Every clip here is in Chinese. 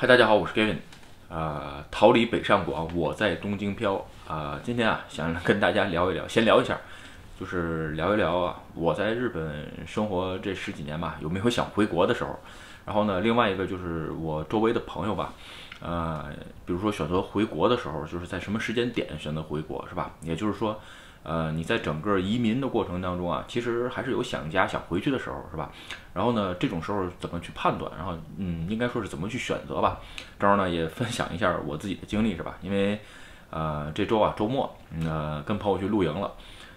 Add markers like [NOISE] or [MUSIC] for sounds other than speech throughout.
嗨，大家好，我是 Gavin，啊，逃离北上广，我在东京飘啊。今天啊，想跟大家聊一聊，先聊一下，就是聊一聊啊，我在日本生活这十几年吧，有没有想回国的时候？然后呢，另外一个就是我周围的朋友吧，呃，比如说选择回国的时候，就是在什么时间点选择回国，是吧？也就是说。呃，你在整个移民的过程当中啊，其实还是有想家、想回去的时候，是吧？然后呢，这种时候怎么去判断？然后，嗯，应该说是怎么去选择吧？正好呢，也分享一下我自己的经历，是吧？因为，呃，这周啊，周末，呃，跟朋友去露营了，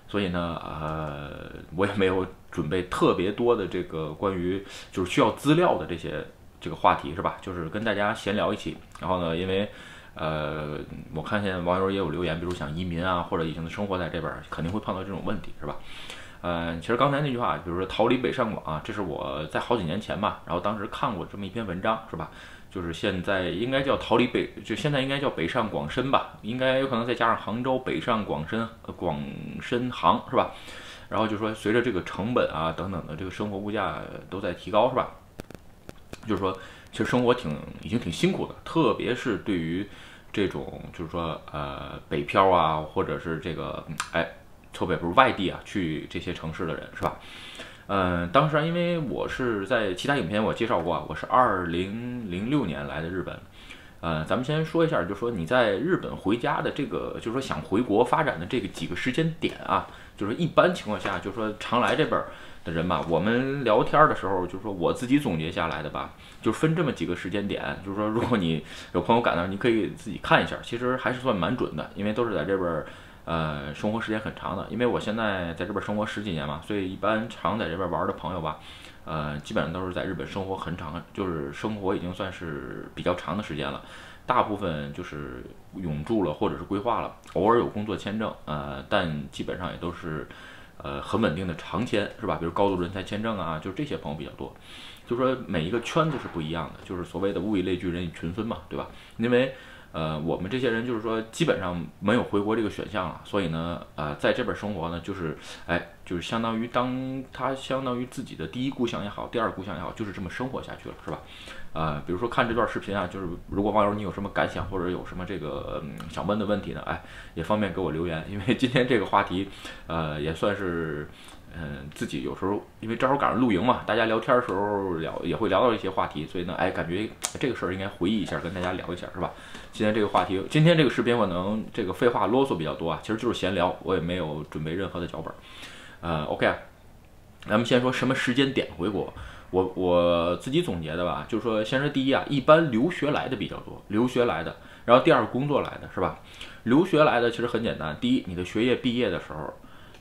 所以呢，呃，我也没有准备特别多的这个关于就是需要资料的这些这个话题，是吧？就是跟大家闲聊一起。然后呢，因为。呃，我看现在网友也有留言，比如想移民啊，或者已经生活在这边，肯定会碰到这种问题，是吧？呃，其实刚才那句话，比如说逃离北上广啊，这是我在好几年前吧，然后当时看过这么一篇文章，是吧？就是现在应该叫逃离北，就现在应该叫北上广深吧，应该有可能再加上杭州北上广深，广深杭，是吧？然后就说随着这个成本啊等等的这个生活物价都在提高，是吧？就是说。其实生活挺已经挺辛苦的，特别是对于这种就是说呃北漂啊，或者是这个哎特别不是外地啊去这些城市的人是吧？嗯，当时因为我是在其他影片我介绍过啊，我是二零零六年来的日本。呃，咱们先说一下，就说你在日本回家的这个，就是说想回国发展的这个几个时间点啊，就是一般情况下，就是说常来这边。的人吧，我们聊天的时候，就是说我自己总结下来的吧，就分这么几个时间点。就是说，如果你有朋友赶到，你可以自己看一下，其实还是算蛮准的，因为都是在这边，呃，生活时间很长的。因为我现在在这边生活十几年嘛，所以一般常在这边玩的朋友吧，呃，基本上都是在日本生活很长，就是生活已经算是比较长的时间了。大部分就是永住了或者是规划了，偶尔有工作签证，呃，但基本上也都是。呃，很稳定的长签是吧？比如高度人才签证啊，就是这些朋友比较多。就说每一个圈子是不一样的，就是所谓的物以类聚，人以群分嘛，对吧？因为呃，我们这些人就是说基本上没有回国这个选项了，所以呢，呃，在这边生活呢，就是哎，就是相当于当他相当于自己的第一故乡也好，第二故乡也好，就是这么生活下去了，是吧？啊，比如说看这段视频啊，就是如果网友你有什么感想或者有什么这个想问的问题呢，哎，也方便给我留言，因为今天这个话题，呃，也算是，嗯，自己有时候因为正好赶上露营嘛，大家聊天的时候聊也会聊到一些话题，所以呢，哎，感觉这个事儿应该回忆一下，跟大家聊一下，是吧？今天这个话题，今天这个视频可能这个废话啰嗦比较多啊，其实就是闲聊，我也没有准备任何的脚本，呃，OK，咱们先说什么时间点回国。我我自己总结的吧，就是说，先说第一啊，一般留学来的比较多，留学来的，然后第二工作来的是吧？留学来的其实很简单，第一，你的学业毕业的时候，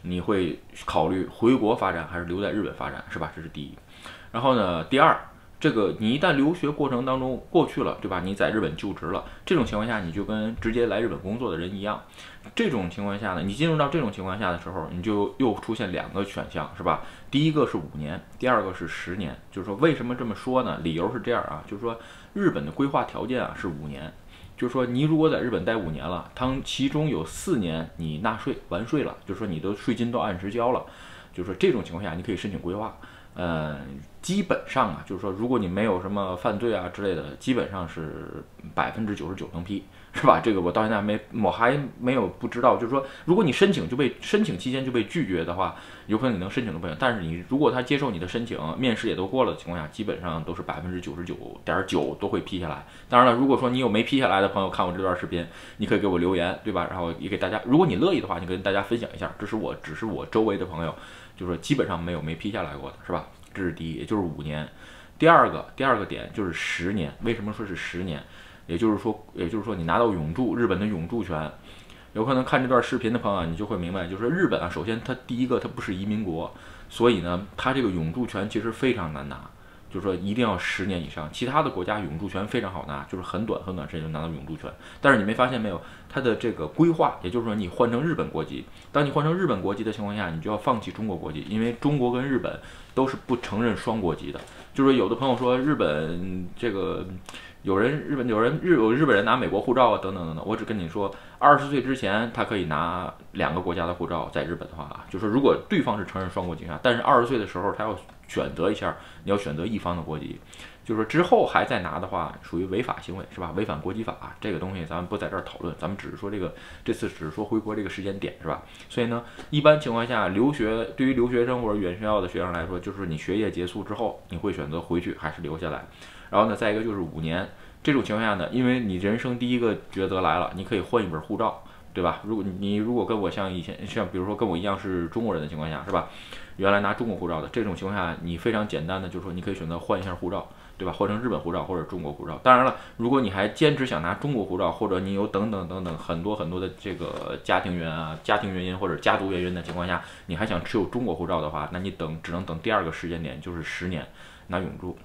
你会考虑回国发展还是留在日本发展，是吧？这是第一。然后呢，第二。这个你一旦留学过程当中过去了，对吧？你在日本就职了，这种情况下你就跟直接来日本工作的人一样。这种情况下呢，你进入到这种情况下的时候，你就又出现两个选项，是吧？第一个是五年，第二个是十年。就是说为什么这么说呢？理由是这样啊，就是说日本的规划条件啊是五年，就是说你如果在日本待五年了，当其中有四年你纳税完税了，就是说你的税金都按时交了，就是说这种情况下你可以申请规划。嗯，基本上啊，就是说，如果你没有什么犯罪啊之类的，基本上是百分之九十九能批，[LAUGHS] 是吧？这个我到现在没，我还没有不知道。就是说，如果你申请就被申请期间就被拒绝的话，有可能你能申请的朋友。但是你如果他接受你的申请，面试也都过了的情况下，基本上都是百分之九十九点九都会批下来。当然了，如果说你有没批下来的朋友看我这段视频，你可以给我留言，对吧？然后也给大家，如果你乐意的话，你跟大家分享一下。这是我只是我周围的朋友。就是说，基本上没有没批下来过的，是吧？这是第一，也就是五年。第二个，第二个点就是十年。为什么说是十年？也就是说，也就是说，你拿到永驻日本的永驻权，有可能看这段视频的朋友，你就会明白，就是说日本啊，首先它第一个它不是移民国，所以呢，它这个永驻权其实非常难拿。就是说一定要十年以上，其他的国家永住权非常好拿，就是很短很短时间就拿到永住权。但是你没发现没有，它的这个规划，也就是说你换成日本国籍，当你换成日本国籍的情况下，你就要放弃中国国籍，因为中国跟日本都是不承认双国籍的。就是有的朋友说日本这个有人日本有人日有日本人拿美国护照啊等等等等，我只跟你说，二十岁之前他可以拿两个国家的护照，在日本的话，就是如果对方是承认双国籍啊，但是二十岁的时候他要。选择一下，你要选择一方的国籍，就是之后还再拿的话，属于违法行为，是吧？违反国籍法这个东西，咱们不在这儿讨论，咱们只是说这个这次只是说回国这个时间点，是吧？所以呢，一般情况下，留学对于留学生或者远学校的学生来说，就是你学业结束之后，你会选择回去还是留下来？然后呢，再一个就是五年这种情况下呢，因为你人生第一个抉择来了，你可以换一本护照，对吧？如果你如果跟我像以前像比如说跟我一样是中国人的情况下，是吧？原来拿中国护照的这种情况下，你非常简单的就是说，你可以选择换一下护照，对吧？换成日本护照或者中国护照。当然了，如果你还坚持想拿中国护照，或者你有等等等等很多很多的这个家庭原啊、家庭原因或者家族原因的情况下，你还想持有中国护照的话，那你等只能等第二个时间点，就是十年拿永住。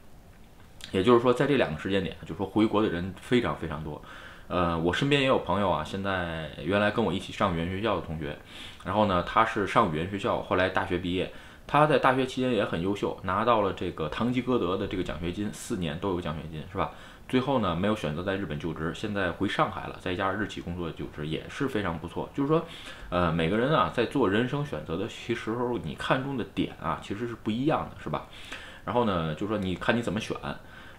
也就是说，在这两个时间点，就是说回国的人非常非常多。呃，我身边也有朋友啊，现在原来跟我一起上语言学校的同学，然后呢，他是上语言学校，后来大学毕业。他在大学期间也很优秀，拿到了这个堂吉诃德的这个奖学金，四年都有奖学金，是吧？最后呢，没有选择在日本就职，现在回上海了，在一家日企工作就职，也是非常不错。就是说，呃，每个人啊，在做人生选择的其实你看中的点啊，其实是不一样的，是吧？然后呢，就是说，你看你怎么选。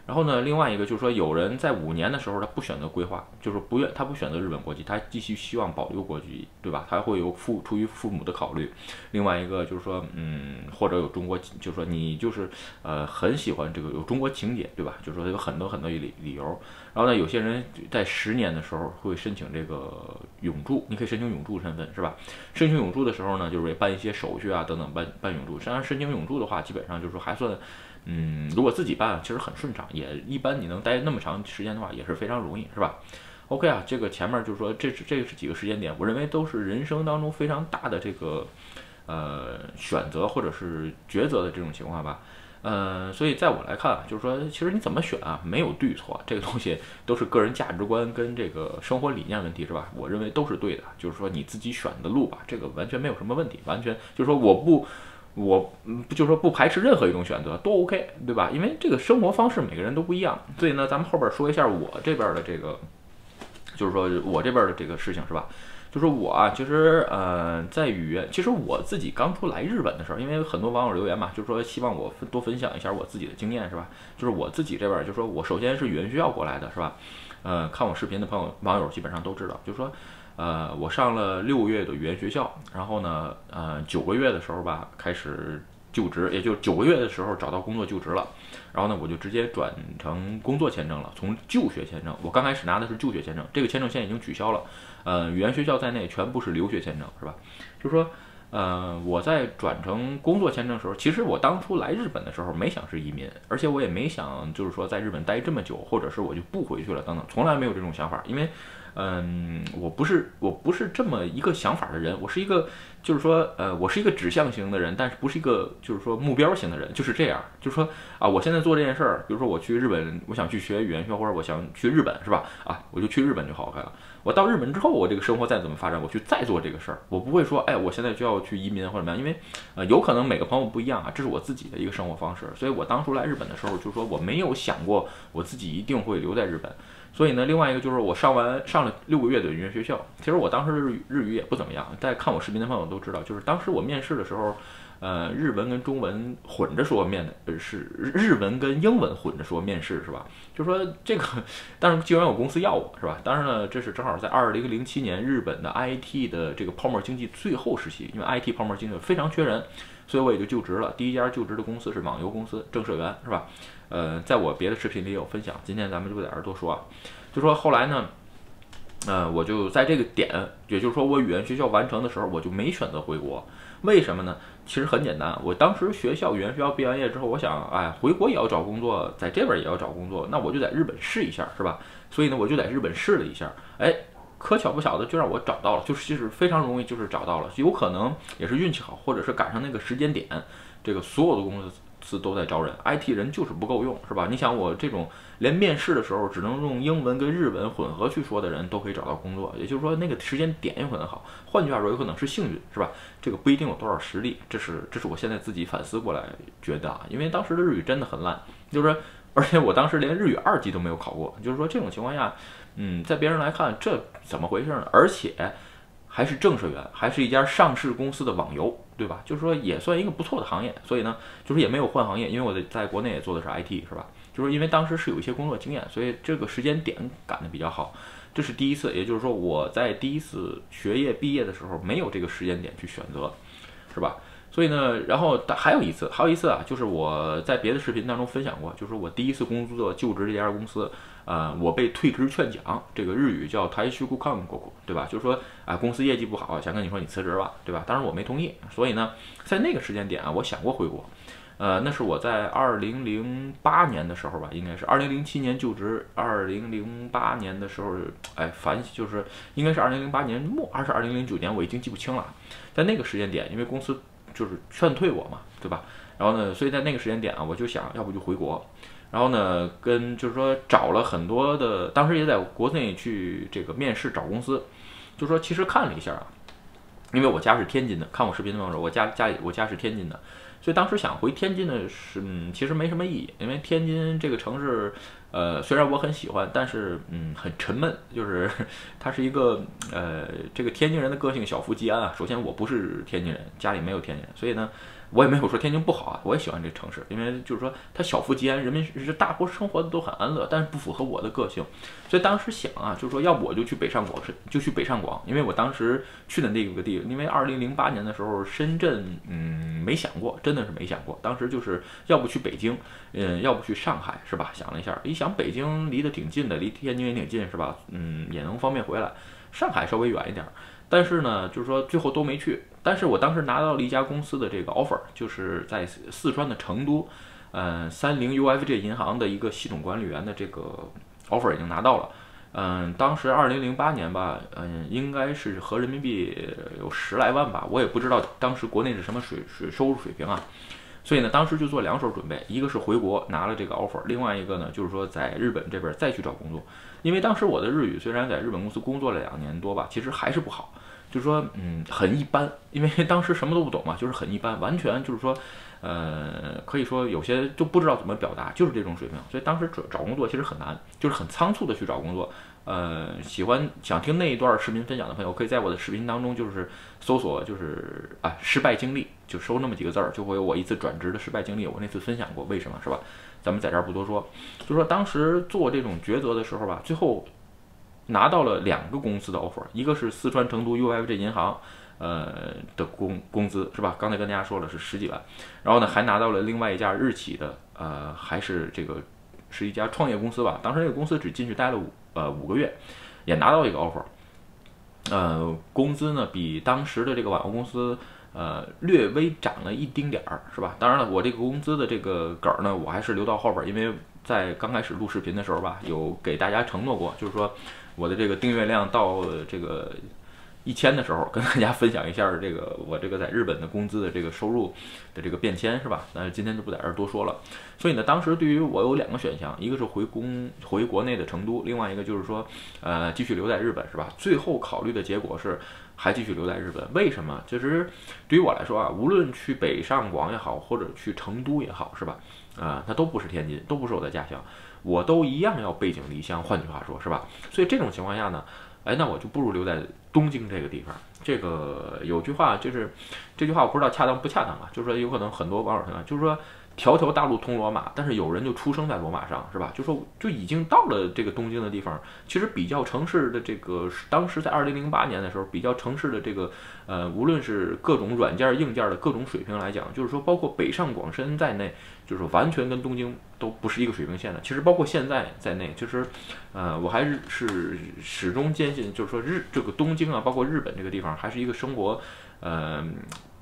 然后呢，另外一个就是说，有人在五年的时候他不选择规划，就是不愿他不选择日本国籍，他继续希望保留国籍，对吧？他会有父出于父母的考虑。另外一个就是说，嗯，或者有中国，就是说你就是呃很喜欢这个有中国情节，对吧？就是说有很多很多理理由。然后呢，有些人在十年的时候会申请这个永住，你可以申请永住身份，是吧？申请永住的时候呢，就是办一些手续啊等等办办永住。实际上申请永住的话，基本上就是说还算。嗯，如果自己办，其实很顺畅，也一般。你能待那么长时间的话，也是非常容易，是吧？OK 啊，这个前面就是说，这是这是几个时间点，我认为都是人生当中非常大的这个呃选择或者是抉择的这种情况吧。嗯，所以在我来看啊，就是说，其实你怎么选啊，没有对错，这个东西都是个人价值观跟这个生活理念问题，是吧？我认为都是对的，就是说你自己选的路吧，这个完全没有什么问题，完全就是说我不。我嗯，就说不排斥任何一种选择，都 OK，对吧？因为这个生活方式每个人都不一样，所以呢，咱们后边说一下我这边的这个，就是说我这边的这个事情是吧？就是我啊，其实呃，在语言，其实我自己刚出来日本的时候，因为很多网友留言嘛，就是说希望我多分享一下我自己的经验，是吧？就是我自己这边，就是说我首先是语言学校过来的，是吧？呃，看我视频的朋友网友基本上都知道，就是说。呃，我上了六个月的语言学校，然后呢，呃，九个月的时候吧，开始就职，也就九个月的时候找到工作就职了，然后呢，我就直接转成工作签证了，从就学签证，我刚开始拿的是就学签证，这个签证现在已经取消了，呃，语言学校在内全部是留学签证，是吧？就是说，呃，我在转成工作签证的时候，其实我当初来日本的时候没想是移民，而且我也没想就是说在日本待这么久，或者是我就不回去了等等，从来没有这种想法，因为。嗯，我不是我不是这么一个想法的人，我是一个就是说，呃，我是一个指向型的人，但是不是一个就是说目标型的人，就是这样，就是说啊，我现在做这件事儿，比如说我去日本，我想去学语言学，或者我想去日本，是吧？啊，我就去日本就好了。我到日本之后，我这个生活再怎么发展，我去再做这个事儿，我不会说，哎，我现在就要去移民或者怎么样，因为呃，有可能每个朋友不一样啊，这是我自己的一个生活方式，所以我当初来日本的时候，就是说我没有想过我自己一定会留在日本。所以呢，另外一个就是我上完上了六个月的语言学校，其实我当时日语日语也不怎么样。在看我视频的朋友都知道，就是当时我面试的时候，呃，日文跟中文混着说面的，呃，是日文跟英文混着说面试是吧？就说这个，但是既然有公司要我是吧？当然呢，这是正好在二零零七年日本的 IT 的这个泡沫经济最后时期，因为 IT 泡沫经济非常缺人，所以我也就就职了。第一家就职的公司是网游公司，正社员是吧？呃，在我别的视频里有分享，今天咱们就不在这多说啊。就说后来呢，呃，我就在这个点，也就是说我语言学校完成的时候，我就没选择回国。为什么呢？其实很简单，我当时学校语言学校毕完业之后，我想，哎，回国也要找工作，在这边也要找工作，那我就在日本试一下，是吧？所以呢，我就在日本试了一下，哎，可巧不巧的就让我找到了，就是其实非常容易，就是找到了，有可能也是运气好，或者是赶上那个时间点，这个所有的公司。都在招人，IT 人就是不够用，是吧？你想我这种连面试的时候只能用英文跟日文混合去说的人都可以找到工作，也就是说那个时间点有可能好。换句话说，有可能是幸运，是吧？这个不一定有多少实力，这是这是我现在自己反思过来觉得啊，因为当时的日语真的很烂，就是说，而且我当时连日语二级都没有考过，就是说这种情况下，嗯，在别人来看这怎么回事呢？而且。还是正社员，还是一家上市公司的网游，对吧？就是说也算一个不错的行业，所以呢，就是也没有换行业，因为我在在国内也做的是 IT，是吧？就是因为当时是有一些工作经验，所以这个时间点赶得比较好。这是第一次，也就是说我在第一次学业毕业的时候没有这个时间点去选择，是吧？所以呢，然后还有一次，还有一次啊，就是我在别的视频当中分享过，就是我第一次工作就职这家公司，呃，我被退职劝讲，这个日语叫台虚库康国对吧？就是说啊，公司业绩不好，想跟你说你辞职吧，对吧？当然我没同意，所以呢，在那个时间点啊，我想过回国，呃，那是我在二零零八年的时候吧，应该是二零零七年就职，二零零八年的时候，哎，反就是应该是二零零八年末，还是二零零九年，我已经记不清了，在那个时间点，因为公司。就是劝退我嘛，对吧？然后呢，所以在那个时间点啊，我就想要不就回国，然后呢，跟就是说找了很多的，当时也在国内去这个面试找公司，就说其实看了一下啊，因为我家是天津的，看我视频的朋友，我家家里我家是天津的，所以当时想回天津呢是嗯，其实没什么意义，因为天津这个城市。呃，虽然我很喜欢，但是嗯，很沉闷。[LAUGHS] 就是它是一个呃，这个天津人的个性小富即安啊。首先，我不是天津人，家里没有天津人，所以呢。我也没有说天津不好啊，我也喜欢这城市，因为就是说它小富即安，人民是大伙生活的都很安乐，但是不符合我的个性，所以当时想啊，就是说要不我就去北上广，是就去北上广，因为我当时去的那个地，因为二零零八年的时候深圳，嗯，没想过，真的是没想过，当时就是要不去北京，嗯，要不去上海，是吧？想了一下，一想北京离得挺近的，离天津也挺近，是吧？嗯，也能方便回来，上海稍微远一点。但是呢，就是说最后都没去。但是我当时拿到了一家公司的这个 offer，就是在四川的成都，嗯，三菱 UFJ 银行的一个系统管理员的这个 offer 已经拿到了。嗯，当时二零零八年吧，嗯，应该是合人民币有十来万吧，我也不知道当时国内是什么水水收入水平啊。所以呢，当时就做两手准备，一个是回国拿了这个 offer，另外一个呢，就是说在日本这边再去找工作。因为当时我的日语虽然在日本公司工作了两年多吧，其实还是不好，就是说，嗯，很一般。因为 [LAUGHS] 当时什么都不懂嘛，就是很一般，完全就是说，呃，可以说有些就不知道怎么表达，就是这种水平。所以当时找找工作其实很难，就是很仓促的去找工作。呃，喜欢想听那一段视频分享的朋友，可以在我的视频当中就是搜索，就是啊失败经历，就收那么几个字儿，就会有我一次转职的失败经历。我那次分享过，为什么是吧？咱们在这儿不多说，就说当时做这种抉择的时候吧，最后拿到了两个公司的 offer，一个是四川成都 UFJ 银行，呃的工工资是吧？刚才跟大家说了是十几万，然后呢还拿到了另外一家日企的，呃还是这个是一家创业公司吧？当时那个公司只进去待了五呃五个月，也拿到一个 offer，呃工资呢比当时的这个网络公司。呃，略微涨了一丁点儿，是吧？当然了，我这个工资的这个梗儿呢，我还是留到后边，因为在刚开始录视频的时候吧，有给大家承诺过，就是说我的这个订阅量到这个一千的时候，跟大家分享一下这个我这个在日本的工资的这个收入的这个变迁，是吧？那今天就不在这儿多说了。所以呢，当时对于我有两个选项，一个是回公回国内的成都，另外一个就是说，呃，继续留在日本，是吧？最后考虑的结果是。还继续留在日本，为什么？其实对于我来说啊，无论去北上广也好，或者去成都也好，是吧？啊，它都不是天津，都不是我的家乡，我都一样要背井离乡。换句话说，是吧？所以这种情况下呢，哎，那我就不如留在东京这个地方。这个有句话就是，这句话我不知道恰当不恰当啊，就是说有可能很多网友听，就是说。条条大路通罗马，但是有人就出生在罗马上，是吧？就说就已经到了这个东京的地方，其实比较城市的这个，当时在二零零八年的时候，比较城市的这个，呃，无论是各种软件硬件的各种水平来讲，就是说包括北上广深在内，就是完全跟东京都不是一个水平线的。其实包括现在在内，其实，呃，我还是是始终坚信，就是说日这个东京啊，包括日本这个地方，还是一个生活，呃。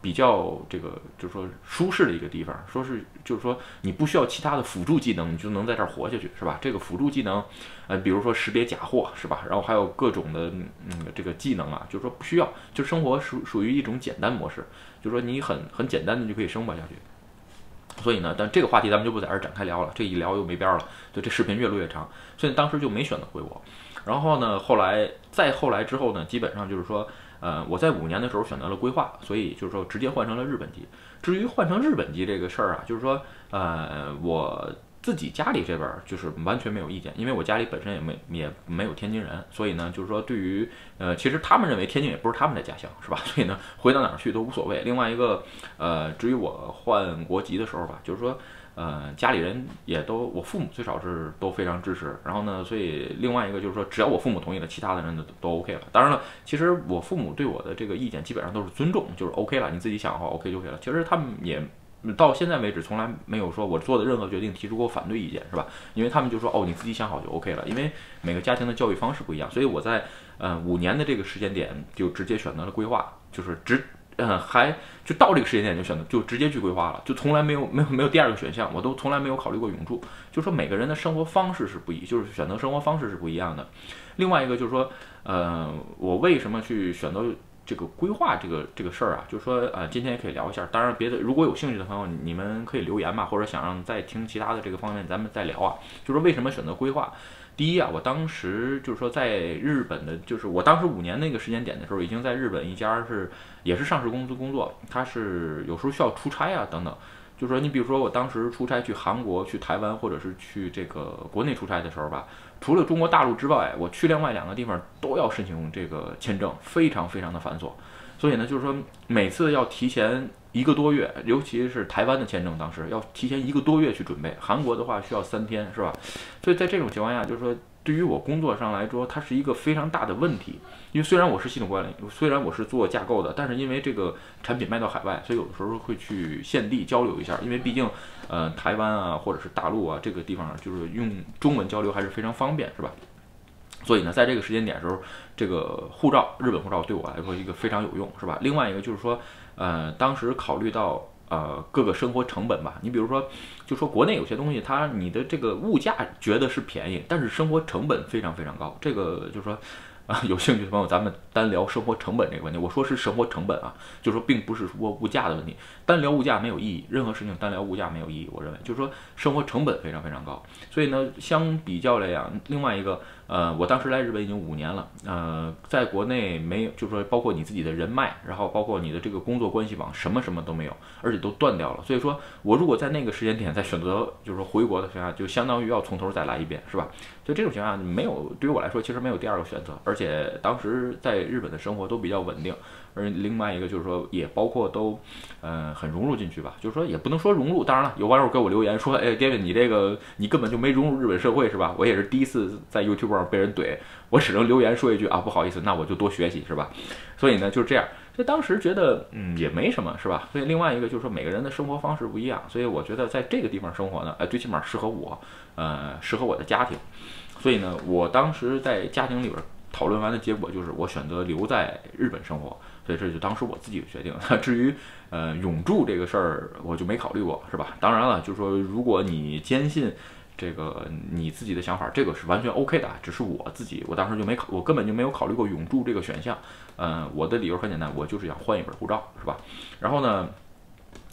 比较这个就是说舒适的一个地方，说是就是说你不需要其他的辅助技能，你就能在这儿活下去，是吧？这个辅助技能，呃，比如说识别假货，是吧？然后还有各种的嗯这个技能啊，就是说不需要，就生活属属于一种简单模式，就是说你很很简单的就可以生活下去。所以呢，但这个话题咱们就不在这儿展开聊了，这一聊又没边儿了，就这视频越录越长，所以当时就没选择回国。然后呢，后来再后来之后呢，基本上就是说。呃，我在五年的时候选择了规划，所以就是说直接换成了日本籍。至于换成日本籍这个事儿啊，就是说，呃，我自己家里这边就是完全没有意见，因为我家里本身也没也没有天津人，所以呢，就是说对于呃，其实他们认为天津也不是他们的家乡，是吧？所以呢，回到哪儿去都无所谓。另外一个，呃，至于我换国籍的时候吧，就是说。呃，家里人也都，我父母最少是都非常支持。然后呢，所以另外一个就是说，只要我父母同意了，其他的人都都 OK 了。当然了，其实我父母对我的这个意见基本上都是尊重，就是 OK 了，你自己想的话 OK 就可以了。其实他们也到现在为止从来没有说我做的任何决定提出过反对意见，是吧？因为他们就说哦，你自己想好就 OK 了。因为每个家庭的教育方式不一样，所以我在呃五年的这个时间点就直接选择了规划，就是直。嗯，还就到这个时间点就选择就直接去规划了，就从来没有没有没有第二个选项，我都从来没有考虑过永住。就说每个人的生活方式是不一，就是选择生活方式是不一样的。另外一个就是说，呃，我为什么去选择这个规划这个这个事儿啊？就是说，呃，今天也可以聊一下。当然，别的如果有兴趣的朋友，你们可以留言吧，或者想让再听其他的这个方面，咱们再聊啊。就是为什么选择规划？第一啊，我当时就是说在日本的，就是我当时五年那个时间点的时候，已经在日本一家是也是上市公司工作，他是有时候需要出差啊等等。就是说你比如说我当时出差去韩国、去台湾或者是去这个国内出差的时候吧，除了中国大陆之外，我去另外两个地方都要申请这个签证，非常非常的繁琐。所以呢，就是说每次要提前。一个多月，尤其是台湾的签证，当时要提前一个多月去准备。韩国的话需要三天，是吧？所以在这种情况下，就是说，对于我工作上来说，它是一个非常大的问题。因为虽然我是系统管理，虽然我是做架构的，但是因为这个产品卖到海外，所以有的时候会去现地交流一下。因为毕竟，呃，台湾啊，或者是大陆啊，这个地方就是用中文交流还是非常方便，是吧？所以呢，在这个时间点时候，这个护照，日本护照对我来说一个非常有用，是吧？另外一个就是说。呃，当时考虑到呃各个生活成本吧，你比如说，就说国内有些东西，它你的这个物价觉得是便宜，但是生活成本非常非常高，这个就是说。啊，有兴趣的朋友，咱们单聊生活成本这个问题。我说是生活成本啊，就说并不是说物价的问题。单聊物价没有意义，任何事情单聊物价没有意义。我认为就是说生活成本非常非常高。所以呢，相比较来讲，另外一个，呃，我当时来日本已经五年了，呃，在国内没有，就是说包括你自己的人脉，然后包括你的这个工作关系网，什么什么都没有，而且都断掉了。所以说我如果在那个时间点再选择，就是说回国的情况下，就相当于要从头再来一遍，是吧？就这种情况下，没有对于我来说，其实没有第二个选择，而且当时在日本的生活都比较稳定，而另外一个就是说，也包括都，嗯，很融入进去吧。就是说，也不能说融入。当然了，有网友给我留言说：“哎，David，你这个你根本就没融入日本社会，是吧？”我也是第一次在 YouTube 上被人怼，我只能留言说一句啊，不好意思，那我就多学习，是吧？所以呢，就是这样。所以当时觉得，嗯，也没什么，是吧？所以另外一个就是说，每个人的生活方式不一样，所以我觉得在这个地方生活呢，哎，最起码适合我，呃，适合我的家庭。所以呢，我当时在家庭里边讨论完的结果就是，我选择留在日本生活。所以这就当时我自己决定。[LAUGHS] 至于呃永驻这个事儿，我就没考虑过，是吧？当然了，就是说，如果你坚信。这个你自己的想法，这个是完全 OK 的，只是我自己，我当时就没考，我根本就没有考虑过永驻这个选项。嗯，我的理由很简单，我就是想换一本护照，是吧？然后呢，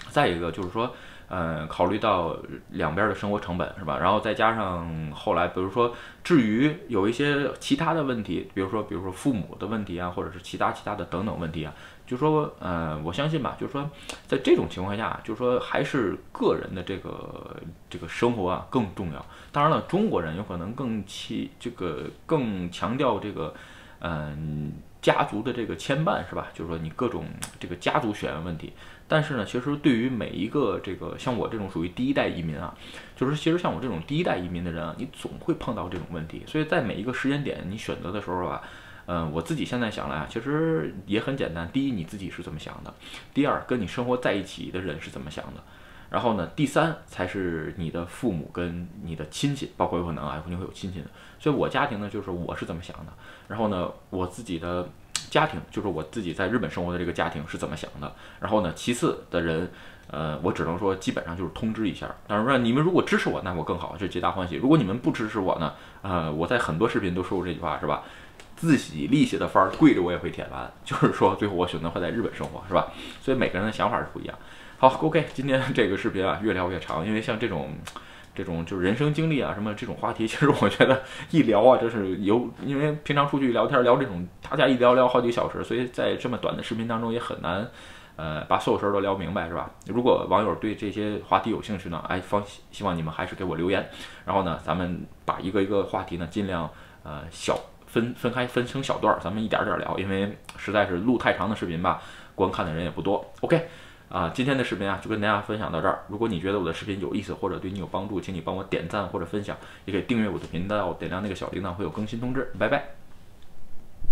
再一个就是说，嗯，考虑到两边的生活成本，是吧？然后再加上后来，比如说，至于有一些其他的问题，比如说，比如说父母的问题啊，或者是其他其他的等等问题啊。就说，呃，我相信吧，就是说，在这种情况下，就是说，还是个人的这个这个生活啊更重要。当然了，中国人有可能更其这个更强调这个，嗯，家族的这个牵绊，是吧？就是说，你各种这个家族血缘问题。但是呢，其实对于每一个这个像我这种属于第一代移民啊，就是其实像我这种第一代移民的人啊，你总会碰到这种问题。所以在每一个时间点，你选择的时候吧。嗯，我自己现在想来啊，其实也很简单。第一，你自己是怎么想的；第二，跟你生活在一起的人是怎么想的；然后呢，第三才是你的父母跟你的亲戚，包括有可能啊，肯定会有亲戚的。所以我家庭呢，就是我是怎么想的；然后呢，我自己的家庭，就是我自己在日本生活的这个家庭是怎么想的；然后呢，其次的人，呃，我只能说基本上就是通知一下。当然说你们如果支持我，那我更好，这皆大欢喜。如果你们不支持我呢，呃，我在很多视频都说过这句话，是吧？自己立下的番儿，跪着我也会舔完。就是说，最后我选择会在日本生活，是吧？[LAUGHS] 所以每个人的想法是不一样。好，OK，今天这个视频啊，越聊越长，因为像这种，这种就是人生经历啊，什么这种话题，其实我觉得一聊啊，就是有，因为平常出去聊天聊这种，大家一聊聊好几个小时，所以在这么短的视频当中也很难，呃，把所有事儿都聊明白，是吧？如果网友对这些话题有兴趣呢，哎，放希望你们还是给我留言，然后呢，咱们把一个一个话题呢，尽量呃小。分分开分成小段儿，咱们一点点儿聊，因为实在是录太长的视频吧，观看的人也不多。OK，啊，今天的视频啊就跟大家分享到这儿。如果你觉得我的视频有意思或者对你有帮助，请你帮我点赞或者分享，也可以订阅我的频道，点亮那个小铃铛会有更新通知。拜拜。